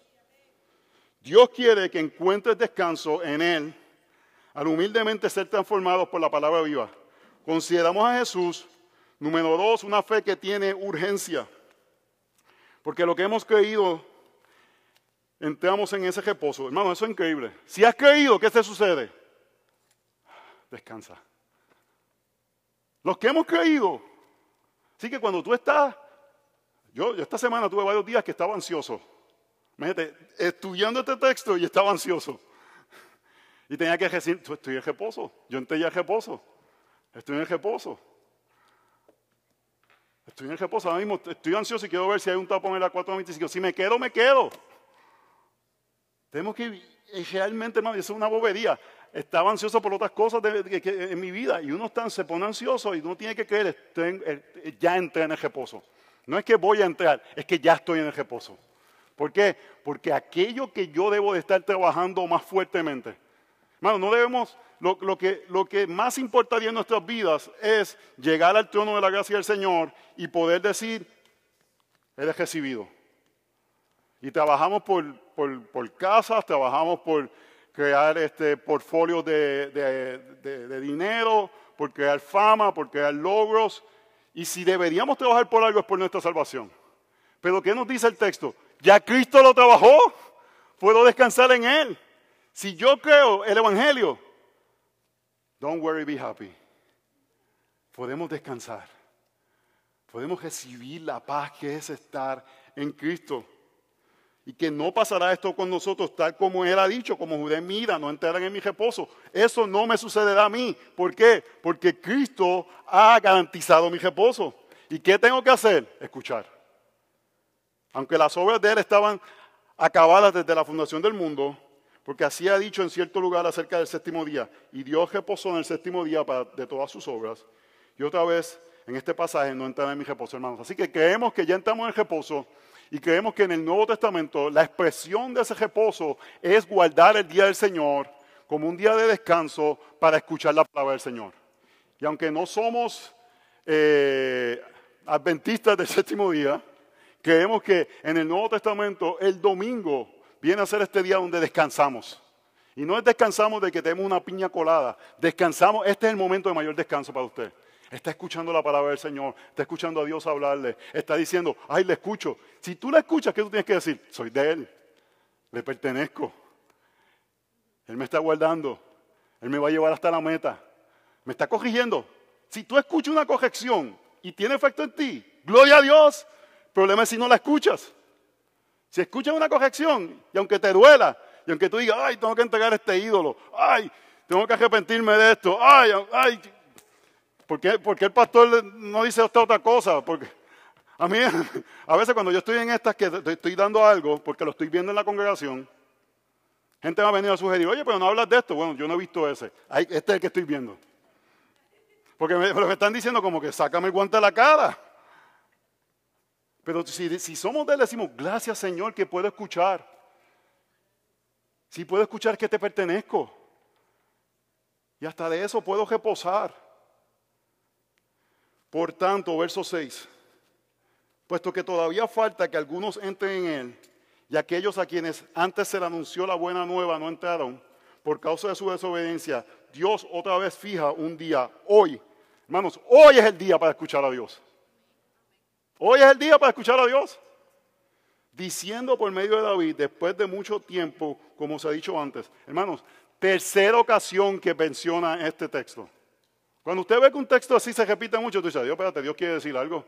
Dios quiere que encuentres descanso en Él al humildemente ser transformados por la palabra viva. Consideramos a Jesús, número dos, una fe que tiene urgencia. Porque lo que hemos creído, entramos en ese reposo. Hermano, eso es increíble. Si has creído, ¿qué te sucede? Descansa. Los que hemos creído. Así que cuando tú estás, yo, esta semana tuve varios días que estaba ansioso. Imagínate, estudiando este texto y estaba ansioso. Y tenía que decir, estoy en reposo. Yo entré ya en reposo. Estoy en reposo. Estoy en reposo. Ahora mismo estoy ansioso y quiero ver si hay un tapón en la 425. Si me quedo, me quedo. Tenemos que realmente, hermano, eso es una bobería estaba ansioso por otras cosas en mi vida y uno está, se pone ansioso y uno tiene que creer, eh, ya entré en el reposo. No es que voy a entrar, es que ya estoy en el reposo. ¿Por qué? Porque aquello que yo debo de estar trabajando más fuertemente. Hermano, no debemos, lo, que, lo que más importaría en nuestras vidas es llegar al trono de la gracia del Señor y poder decir, Él es recibido. Y trabajamos por, por, casas, trabajamos por crear este portfolio de, de, dinero, por crear fama, por crear logros. Y si deberíamos trabajar por algo es por nuestra salvación. Pero ¿qué nos dice el texto? Ya Cristo lo trabajó, puedo descansar en Él. Si yo creo el Evangelio, don't worry, be happy. Podemos descansar. Podemos recibir la paz que es estar en Cristo y que no pasará esto con nosotros tal como Él ha dicho, como Judé mira, no entrarán en mi reposo. Eso no me sucederá a mí. ¿Por qué? Porque Cristo ha garantizado mi reposo. ¿Y qué tengo que hacer? Escuchar. Aunque las obras de Él estaban acabadas desde la fundación del mundo, porque así ha dicho en cierto lugar acerca del séptimo día, y Dios reposó en el séptimo día de todas sus obras, y otra vez en este pasaje no entrará en mi reposo, hermanos. Así que creemos que ya entramos en reposo y creemos que en el Nuevo Testamento la expresión de ese reposo es guardar el día del Señor como un día de descanso para escuchar la palabra del Señor. Y aunque no somos eh, adventistas del séptimo día, creemos que en el Nuevo Testamento el domingo viene a ser este día donde descansamos. Y no es descansamos de que tenemos una piña colada, descansamos, este es el momento de mayor descanso para usted. Está escuchando la palabra del Señor, está escuchando a Dios hablarle, está diciendo, ay, le escucho. Si tú la escuchas, ¿qué tú tienes que decir? Soy de Él, le pertenezco. Él me está guardando, Él me va a llevar hasta la meta, me está corrigiendo. Si tú escuchas una corrección y tiene efecto en ti, gloria a Dios. Problema es si no la escuchas. Si escuchas una corrección y aunque te duela, y aunque tú digas, ay, tengo que entregar este ídolo, ay, tengo que arrepentirme de esto, ay, ay, ¿por qué, el pastor no dice otra cosa? Porque a mí, a veces cuando yo estoy en estas que estoy dando algo, porque lo estoy viendo en la congregación, gente va a venir a sugerir, oye, pero no hablas de esto. Bueno, yo no he visto ese. Este es el que estoy viendo. Porque me, me están diciendo como que sácame el guante de la cara. Pero si, somos de él, decimos, gracias Señor que puedo escuchar. Si puedo escuchar que te pertenezco. Y hasta de eso puedo reposar. Por tanto, verso 6. Puesto que todavía falta que algunos entren en él, y aquellos a quienes antes se le anunció la buena nueva no entraron, por causa de su desobediencia, Dios otra vez fija un día, hoy. Hermanos, hoy es el día para escuchar a Dios. Hoy es el día para escuchar a Dios diciendo por medio de David, después de mucho tiempo, como se ha dicho antes, hermanos, tercera ocasión que menciona este texto. Cuando usted ve que un texto así se repite mucho, tú dices, Dios, espérate, Dios quiere decir algo.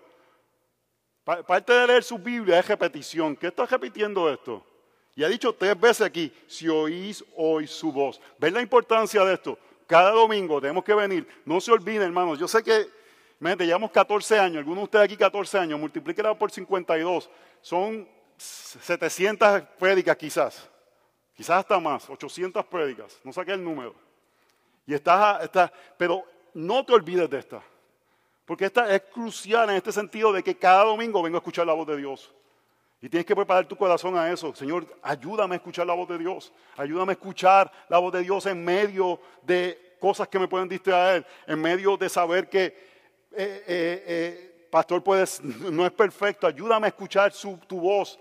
Parte de leer su Biblia es repetición. ¿Qué está repitiendo esto? Y ha dicho tres veces aquí, si oís hoy su voz. ¿Ven la importancia de esto? Cada domingo tenemos que venir. No se olviden, hermanos. Yo sé que, te llevamos 14 años. Algunos de ustedes aquí 14 años. Multiplíquela por 52. Son 700 prédicas quizás, quizás hasta más, 800 prédicas, no saqué el número. Y estás, está, pero no te olvides de esta, porque esta es crucial en este sentido de que cada domingo vengo a escuchar la voz de Dios. Y tienes que preparar tu corazón a eso. Señor, ayúdame a escuchar la voz de Dios. Ayúdame a escuchar la voz de Dios en medio de cosas que me pueden distraer, en medio de saber que eh, eh, eh, pastor, puedes, no es perfecto, ayúdame a escuchar tu voz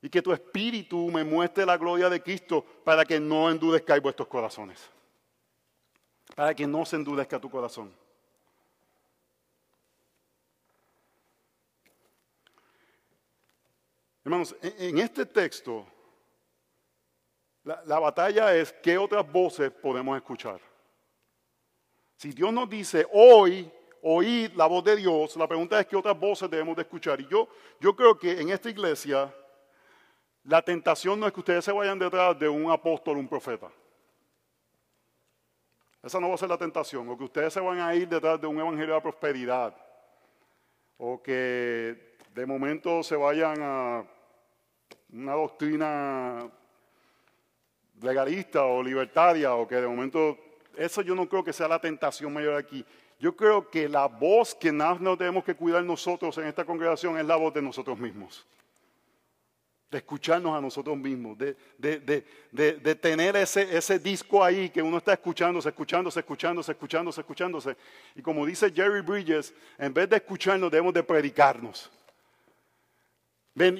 y que tu espíritu me muestre la gloria de Cristo para que no endurezca vuestros corazones. Para que no se endurezca tu corazón. Hermanos, en este texto, la, la, batalla es qué otras voces podemos escuchar. Si Dios nos dice hoy oír la voz de Dios, la pregunta es qué otras voces debemos de escuchar. Y yo, yo creo que en esta iglesia la tentación no es que ustedes se vayan detrás de un apóstol, un profeta. Esa no va a ser la tentación. O que ustedes se van a ir detrás de un evangelio de prosperidad. O que de momento se vayan a una doctrina legalista o libertaria. O que de momento... Eso yo no creo que sea la tentación mayor aquí. Yo creo que la voz que más nos tenemos que cuidar nosotros en esta congregación es la voz de nosotros mismos. De escucharnos a nosotros mismos, de, tener ese, ese, disco ahí que uno está escuchándose, escuchándose, escuchándose, escuchándose, escuchándose. Y como dice Jerry Bridges, en vez de escucharnos debemos de predicarnos.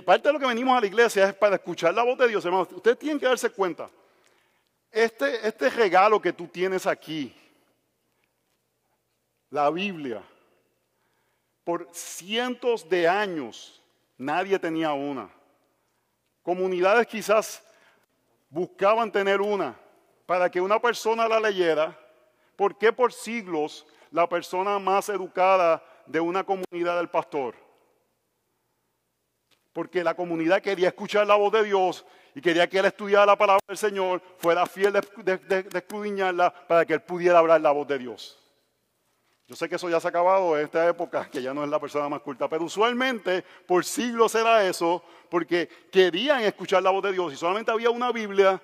parte de lo que venimos a la iglesia es para escuchar la voz de Dios, hermanos. Ustedes tienen que darse cuenta. Este, este regalo que tú tienes aquí, la Biblia. Por cientos de años nadie tenía una. Comunidades quizás buscaban tener una para que una persona la leyera. ¿Por qué por siglos la persona más educada de una comunidad del pastor? Porque la comunidad quería escuchar la voz de Dios y quería que él estudiara la palabra del Señor, fuera fiel de, de escudriñarla para que él pudiera hablar la voz de Dios. Yo sé que eso ya se ha acabado en esta época, que ya no es la persona más culta, pero usualmente por siglos era eso, porque querían escuchar la voz de Dios y solamente había una Biblia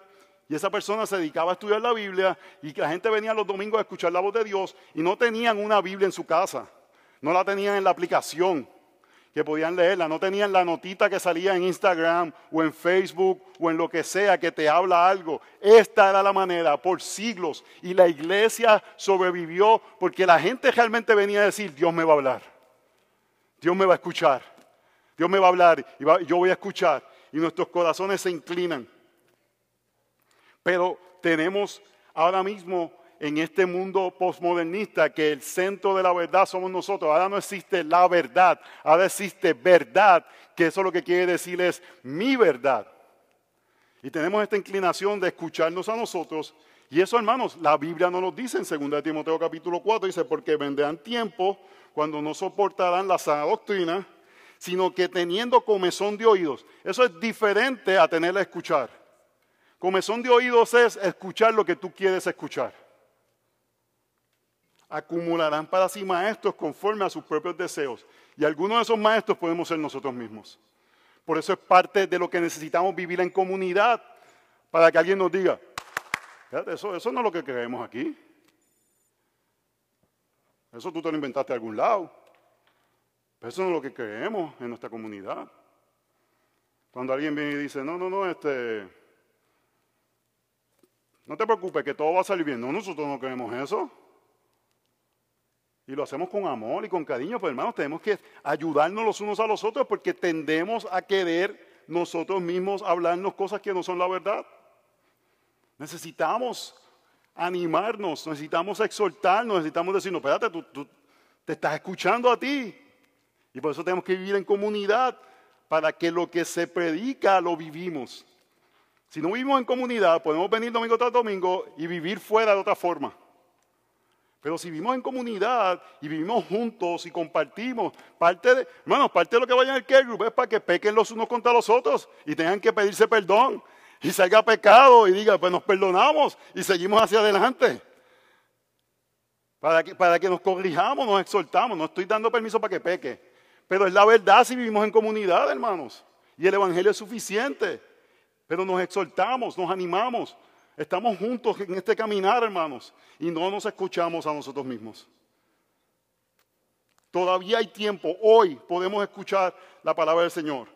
y esa persona se dedicaba a estudiar la Biblia y la gente venía los domingos a escuchar la voz de Dios y no tenían una Biblia en su casa, no la tenían en la aplicación. Que podían leerla, no tenían la notita que salía en Instagram o en Facebook o en lo que sea que te habla algo. Esta era la manera por siglos. Y la iglesia sobrevivió porque la gente realmente venía a decir, Dios me va a hablar, Dios me va a escuchar, Dios me va a hablar y yo voy a escuchar y nuestros corazones se inclinan. Pero tenemos ahora mismo en este mundo postmodernista que el centro de la verdad somos nosotros. Ahora no existe la verdad, ahora existe verdad, que eso lo que quiere decir es mi verdad. Y tenemos esta inclinación de escucharnos a nosotros. Y eso, hermanos, la Biblia nos lo dice en 2 Timoteo capítulo 4, dice, porque vendrán tiempos cuando no soportarán la sana doctrina, sino que teniendo comezón de oídos. Eso es diferente a tenerla a escuchar. Comezón de oídos es escuchar lo que tú quieres escuchar acumularán para sí maestros conforme a sus propios deseos. Y algunos de esos maestros podemos ser nosotros mismos. Por eso es parte de lo que necesitamos vivir en comunidad, para que alguien nos diga, eso, eso no es lo que creemos aquí. Eso tú te lo inventaste de algún lado. Pero eso no es lo que creemos en nuestra comunidad. Cuando alguien viene y dice, no, no, no, este, no te preocupes, que todo va a salir bien. No, nosotros no creemos eso. Y lo hacemos con amor y con cariño, pero hermanos, tenemos que ayudarnos los unos a los otros porque tendemos a querer nosotros mismos hablarnos cosas que no son la verdad. Necesitamos animarnos, necesitamos exhortarnos, necesitamos decirnos, espérate, tú, tú te estás escuchando a ti. Y por eso tenemos que vivir en comunidad, para que lo que se predica lo vivimos. Si no vivimos en comunidad, podemos venir domingo tras domingo y vivir fuera de otra forma. Pero si vivimos en comunidad y vivimos juntos y compartimos, parte de, bueno, parte de lo que vaya en el care group es para que pequen los unos contra los otros y tengan que pedirse perdón y salga pecado y diga, pues nos perdonamos y seguimos hacia adelante. Para que, para que nos corrijamos, nos exhortamos. No estoy dando permiso para que peque. Pero es la verdad si vivimos en comunidad, hermanos. Y el Evangelio es suficiente. Pero nos exhortamos, nos animamos. Estamos juntos en este caminar, hermanos, y no nos escuchamos a nosotros mismos. Todavía hay tiempo, hoy podemos escuchar la palabra del Señor.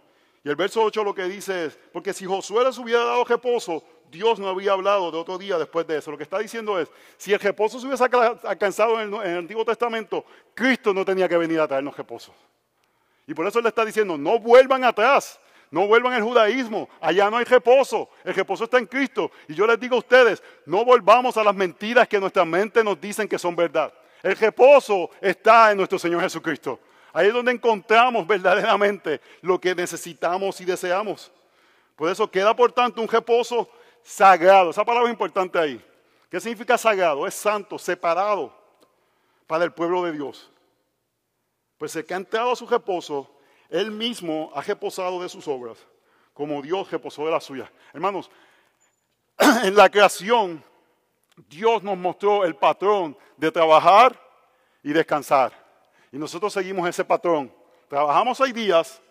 Y el verso 8 lo que dice es, porque si Josué les hubiera dado reposo, Dios no había hablado de otro día después de eso. Lo que está diciendo es, si el reposo se hubiese alcanzado en el, en el Antiguo Testamento, Cristo no tenía que venir a traernos reposo. Y por eso le está diciendo, no vuelvan atrás, no vuelvan al judaísmo. Allá no hay reposo. El reposo está en Cristo. Y yo les digo a ustedes, no volvamos a las mentiras que nuestra mente nos dicen que son verdad. El reposo está en nuestro Señor Jesucristo. Ahí es donde encontramos verdaderamente lo que necesitamos y deseamos. Por eso queda, por tanto, un reposo sagrado. Esa palabra es importante ahí. ¿Qué significa sagrado? Es santo, separado para el pueblo de Dios. Pues el que ha entrado a su reposo él mismo ha reposado de sus obras, como Dios reposó de las suyas. Hermanos, en la creación, Dios nos mostró el patrón de trabajar y descansar. Y nosotros seguimos ese patrón. Trabajamos seis días.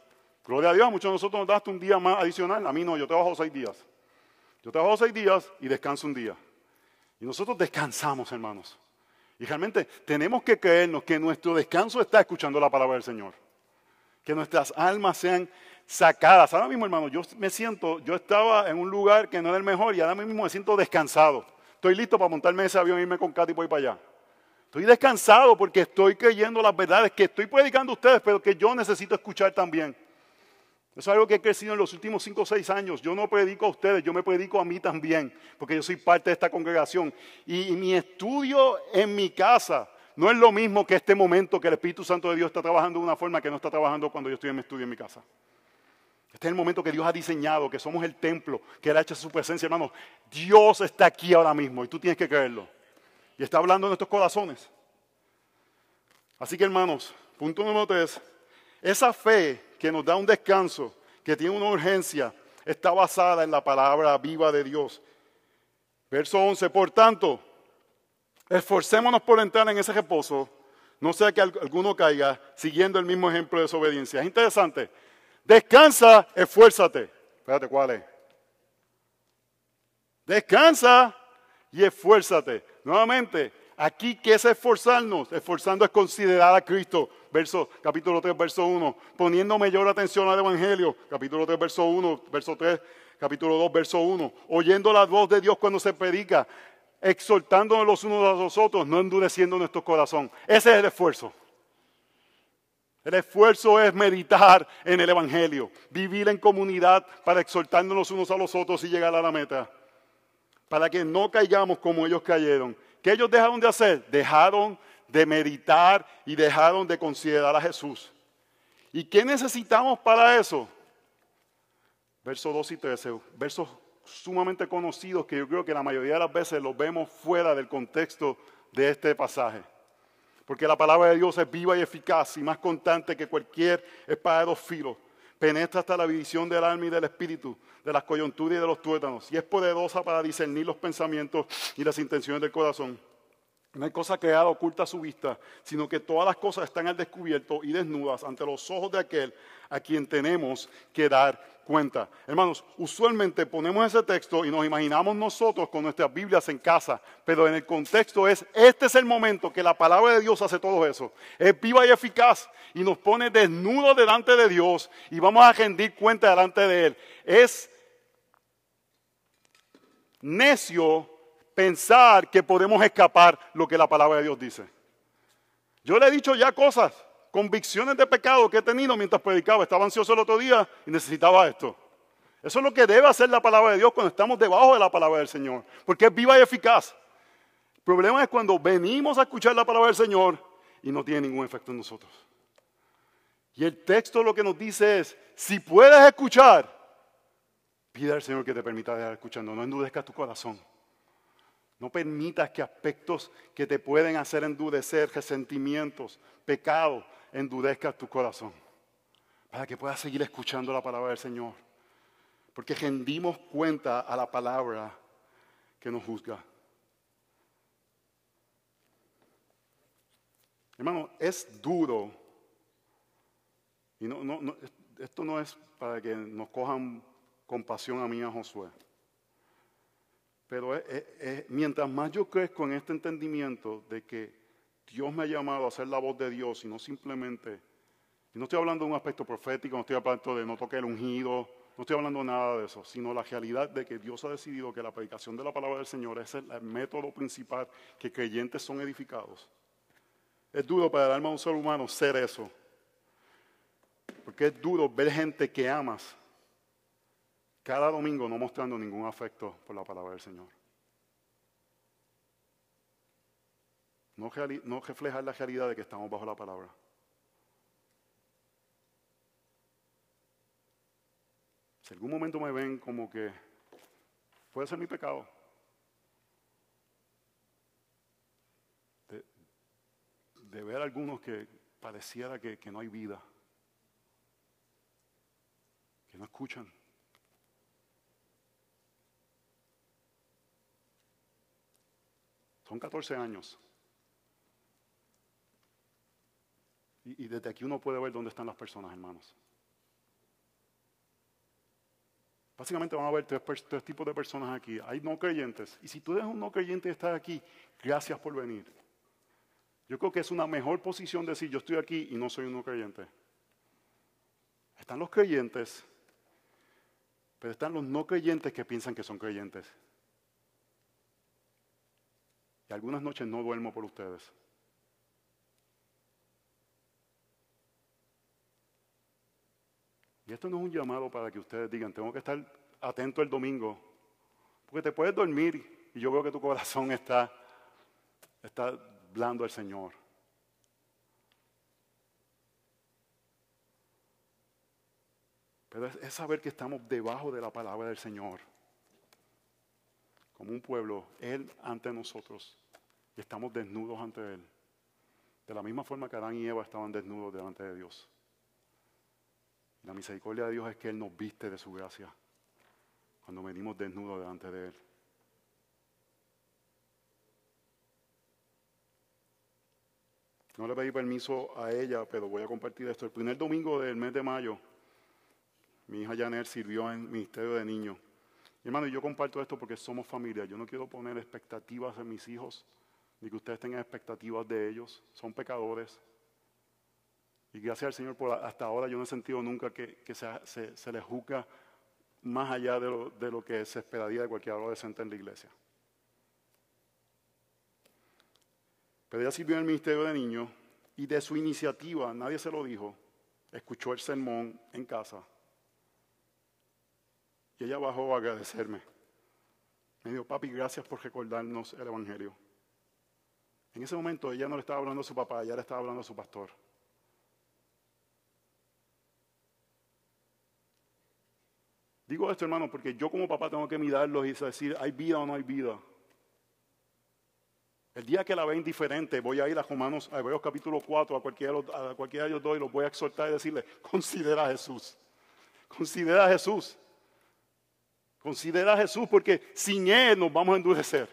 Gloria a Dios, muchos de nosotros nos daste un día más adicional. A mí no, yo trabajo seis días. Yo trabajo seis días y descanso un día. Y nosotros descansamos, hermanos. Y realmente tenemos que creernos que nuestro descanso está escuchando la palabra del Señor que nuestras almas sean sacadas. Ahora mismo, hermano, yo me siento, yo estaba en un lugar que no era el mejor y ahora mismo me siento descansado. Estoy listo para montarme ese avión e irme con Katy y para allá. Estoy descansado porque estoy creyendo las verdades que estoy predicando a ustedes, pero que yo necesito escuchar también. Eso es algo que he crecido en los últimos cinco o seis años. Yo no predico a ustedes, yo me predico a mí también, porque yo soy parte de esta congregación. y mi estudio en mi casa no es lo mismo que este momento que el Espíritu Santo de Dios está trabajando de una forma que no está trabajando cuando yo estoy en mi estudio en mi casa. Este es el momento que Dios ha diseñado, que somos el templo, que Él ha hecho su presencia, hermano. Dios está aquí ahora mismo y tú tienes que creerlo. Y está hablando en nuestros corazones. Así que, hermanos, punto número tres. Esa fe que nos da un descanso, que tiene una urgencia, está basada en la palabra viva de Dios. Verso 11, por tanto, Esforcémonos por entrar en ese reposo, no sea que alguno caiga siguiendo el mismo ejemplo de desobediencia. Es interesante. Descansa, esfuérzate. Espérate, ¿cuál es? Descansa y esfuérzate. Nuevamente, Aquí, ¿qué es esforzarnos? Esforzando es considerar a Cristo. Verso, capítulo 3, verso 1. Poniendo mayor atención al Evangelio. Capítulo 3, verso 1. Verso 3, capítulo 2, verso 1. Oyendo la voz de Dios cuando se predica. Exhortándonos los unos a los otros, no endureciendo nuestro corazón. Ese es el esfuerzo. El esfuerzo es meditar en el Evangelio, vivir en comunidad para exhortarnos los unos a los otros y llegar a la meta. Para que no caigamos como ellos cayeron. ¿Qué ellos dejaron de hacer? Dejaron de meditar y dejaron de considerar a Jesús. ¿Y qué necesitamos para eso? Versos 2 y 13, versos sumamente conocidos que yo creo que la mayoría de las veces los vemos fuera del contexto de este pasaje. Porque la palabra de Dios es viva y eficaz y más constante que cualquier espada de dos filos. Penetra hasta la división del alma y del espíritu, de las coyunturas y de los tuétanos. Y es poderosa para discernir los pensamientos y las intenciones del corazón. No hay cosa creada oculta a su vista, sino que todas las cosas están al descubierto y desnudas ante los ojos de aquel a quien tenemos que dar cuenta. Hermanos, usualmente ponemos ese texto y nos imaginamos nosotros con nuestras Biblias en casa, pero en el contexto es, este es el momento que la palabra de Dios hace todo eso. Es viva y eficaz y nos pone desnudos delante de Dios y vamos a rendir cuenta delante de Él. Es necio pensar que podemos escapar lo que la palabra de Dios dice. Yo le he dicho ya cosas convicciones de pecado que he tenido mientras predicaba. Estaba ansioso el otro día y necesitaba esto. Eso es lo que debe hacer la palabra de Dios cuando estamos debajo de la palabra del Señor, porque es viva y eficaz. El problema es cuando venimos a escuchar la palabra del Señor y no tiene ningún efecto en nosotros. Y el texto lo que nos dice es, si puedes escuchar, pide al Señor que te permita dejar escuchando, no endurezcas tu corazón. No permitas que aspectos que te pueden hacer endurecer, resentimientos, pecados, endurezca tu corazón, para que puedas seguir escuchando la palabra del Señor. Porque rendimos cuenta a la palabra que nos juzga. Hermano, es duro. Y no, esto no es para que nos cojan compasión a mí a Josué. Pero mientras más yo crezco en este entendimiento de que Dios me ha llamado a ser la voz de Dios y no simplemente, no estoy hablando de un aspecto profético, no estoy hablando de no toque el ungido, no estoy hablando nada de eso, sino la realidad de que Dios ha decidido que la predicación de la palabra del Señor es el, método principal que creyentes son edificados. Es duro para el alma de un ser humano ser eso. Porque es duro ver gente que amas cada domingo no mostrando ningún afecto por la palabra del Señor. No, no reflejar la realidad de que estamos bajo la palabra. Si algún momento me ven como que puede ser mi pecado. De, ver a algunos que pareciera que, que no hay vida, que no escuchan. Son 14 años. Y, desde aquí uno puede ver dónde están las personas, hermanos. Básicamente van a ver tres, tipos de personas aquí. Hay no creyentes. Y si tú eres un no creyente y estás aquí, gracias por venir. Yo creo que es una mejor posición decir yo estoy aquí y no soy un no creyente. Están los creyentes, pero están los no creyentes que piensan que son creyentes. Y algunas noches no duermo por ustedes. Y esto no es un llamado para que ustedes digan, tengo que estar atento el domingo, porque te puedes dormir y yo veo que tu corazón está, está blando al Señor. Pero es, es saber que estamos debajo de la palabra del Señor, como un pueblo, Él ante nosotros, y estamos desnudos ante Él. De la misma forma que Adán y Eva estaban desnudos delante de Dios. La misericordia de Dios es que Él nos viste de su gracia cuando venimos desnudos delante de Él. No le pedí permiso a ella, pero voy a compartir esto. El primer domingo del mes de mayo, mi hija Janet sirvió en el Ministerio de Niños. Hermano, yo comparto esto porque somos familia. Yo no quiero poner expectativas en mis hijos ni que ustedes tengan expectativas de ellos. Son pecadores. Y gracias al Señor, por hasta ahora yo no he sentido nunca que, se, les juzga más allá de lo, de lo que se esperaría de cualquier adolescente en la iglesia. Pero ella sirvió en el ministerio de niños y de su iniciativa, nadie se lo dijo, escuchó el sermón en casa. Y ella bajó a agradecerme. Me dijo, papi, gracias por recordarnos el Evangelio. En ese momento ella no le estaba hablando a su papá, ella le estaba hablando a su pastor. Digo esto, hermano, porque yo como papá tengo que mirarlos y decir, ¿hay vida o no hay vida? El día que la ven diferente, voy a ir a Romanos, a Hebreos capítulo 4, a cualquiera, a de ellos dos y los voy a exhortar y decirle, considera a Jesús. Considera a Jesús. Considera a Jesús porque sin Él nos vamos a endurecer.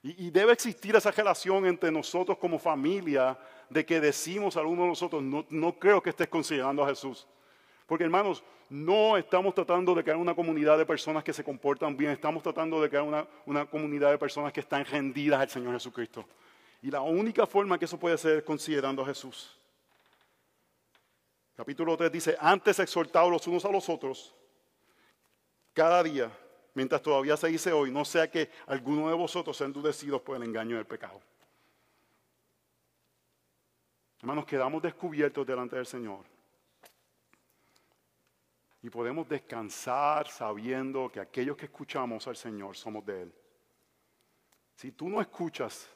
Y, debe existir esa relación entre nosotros como familia de que decimos a uno de nosotros, no, no creo que estés considerando a Jesús. Porque hermanos, no estamos tratando de crear una comunidad de personas que se comportan bien, estamos tratando de crear una, comunidad de personas que están rendidas al Señor Jesucristo. Y la única forma que eso puede ser es considerando a Jesús. Capítulo 3 dice, antes exhortados los unos a los otros, cada día, mientras todavía se dice hoy, no sea que alguno de vosotros sea endurecidos por el engaño del pecado. Hermanos, quedamos descubiertos delante del Señor. Y podemos descansar sabiendo que aquellos que escuchamos al Señor somos de Él. Si tú no escuchas,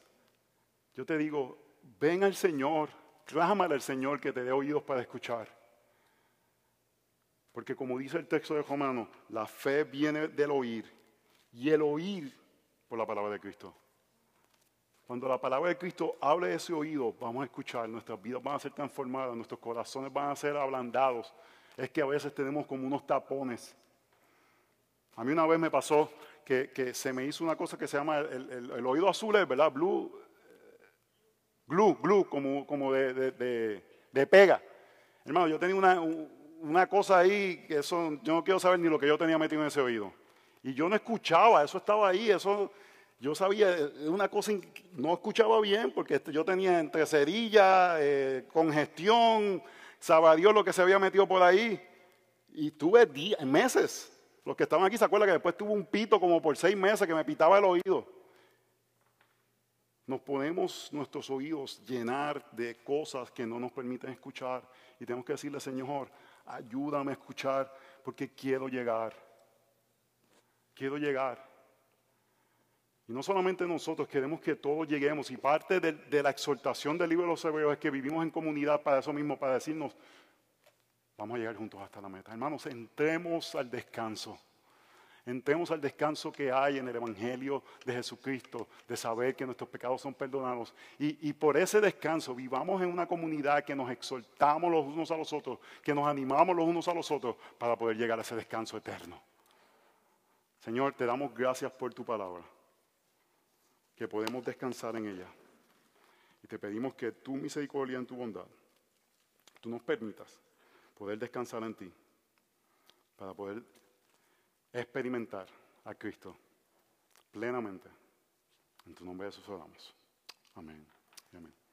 yo te digo, ven al Señor, clámale al Señor que te dé oídos para escuchar. Porque como dice el texto de Romano, la fe viene del oír y el oír por la palabra de Cristo. Cuando la palabra de Cristo hable de ese oído, vamos a escuchar, nuestras vidas van a ser transformadas, nuestros corazones van a ser ablandados es que a veces tenemos como unos tapones. A mí una vez me pasó que, se me hizo una cosa que se llama el, oído azul, ¿verdad? Blue, glue, glue, como, como de, pega. Hermano, yo tenía una, una cosa ahí que eso, yo no quiero saber ni lo que yo tenía metido en ese oído. Y yo no escuchaba, eso estaba ahí, eso, yo sabía, una cosa, no escuchaba bien porque yo tenía entre cerilla, eh, congestión, sabe Dios lo que se había metido por ahí. Y tuve días, meses. Los que estaban aquí se acuerdan que después tuve un pito como por seis meses que me pitaba el oído. Nos ponemos nuestros oídos llenar de cosas que no nos permiten escuchar. Y tenemos que decirle, Señor, ayúdame a escuchar porque quiero llegar. Quiero llegar. Y no solamente nosotros, queremos que todos lleguemos. Y parte de, la exhortación del libro de los Hebreos es que vivimos en comunidad para eso mismo, para decirnos, vamos a llegar juntos hasta la meta. Hermanos, entremos al descanso. Entremos al descanso que hay en el Evangelio de Jesucristo, de saber que nuestros pecados son perdonados. Y, y, por ese descanso vivamos en una comunidad que nos exhortamos los unos a los otros, que nos animamos los unos a los otros para poder llegar a ese descanso eterno. Señor, te damos gracias por tu palabra que podemos descansar en ella. Y te pedimos que tu misericordia en tu bondad, tú nos permitas poder descansar en ti, para poder experimentar a Cristo plenamente. En tu nombre Jesús oramos. Amén. Amén.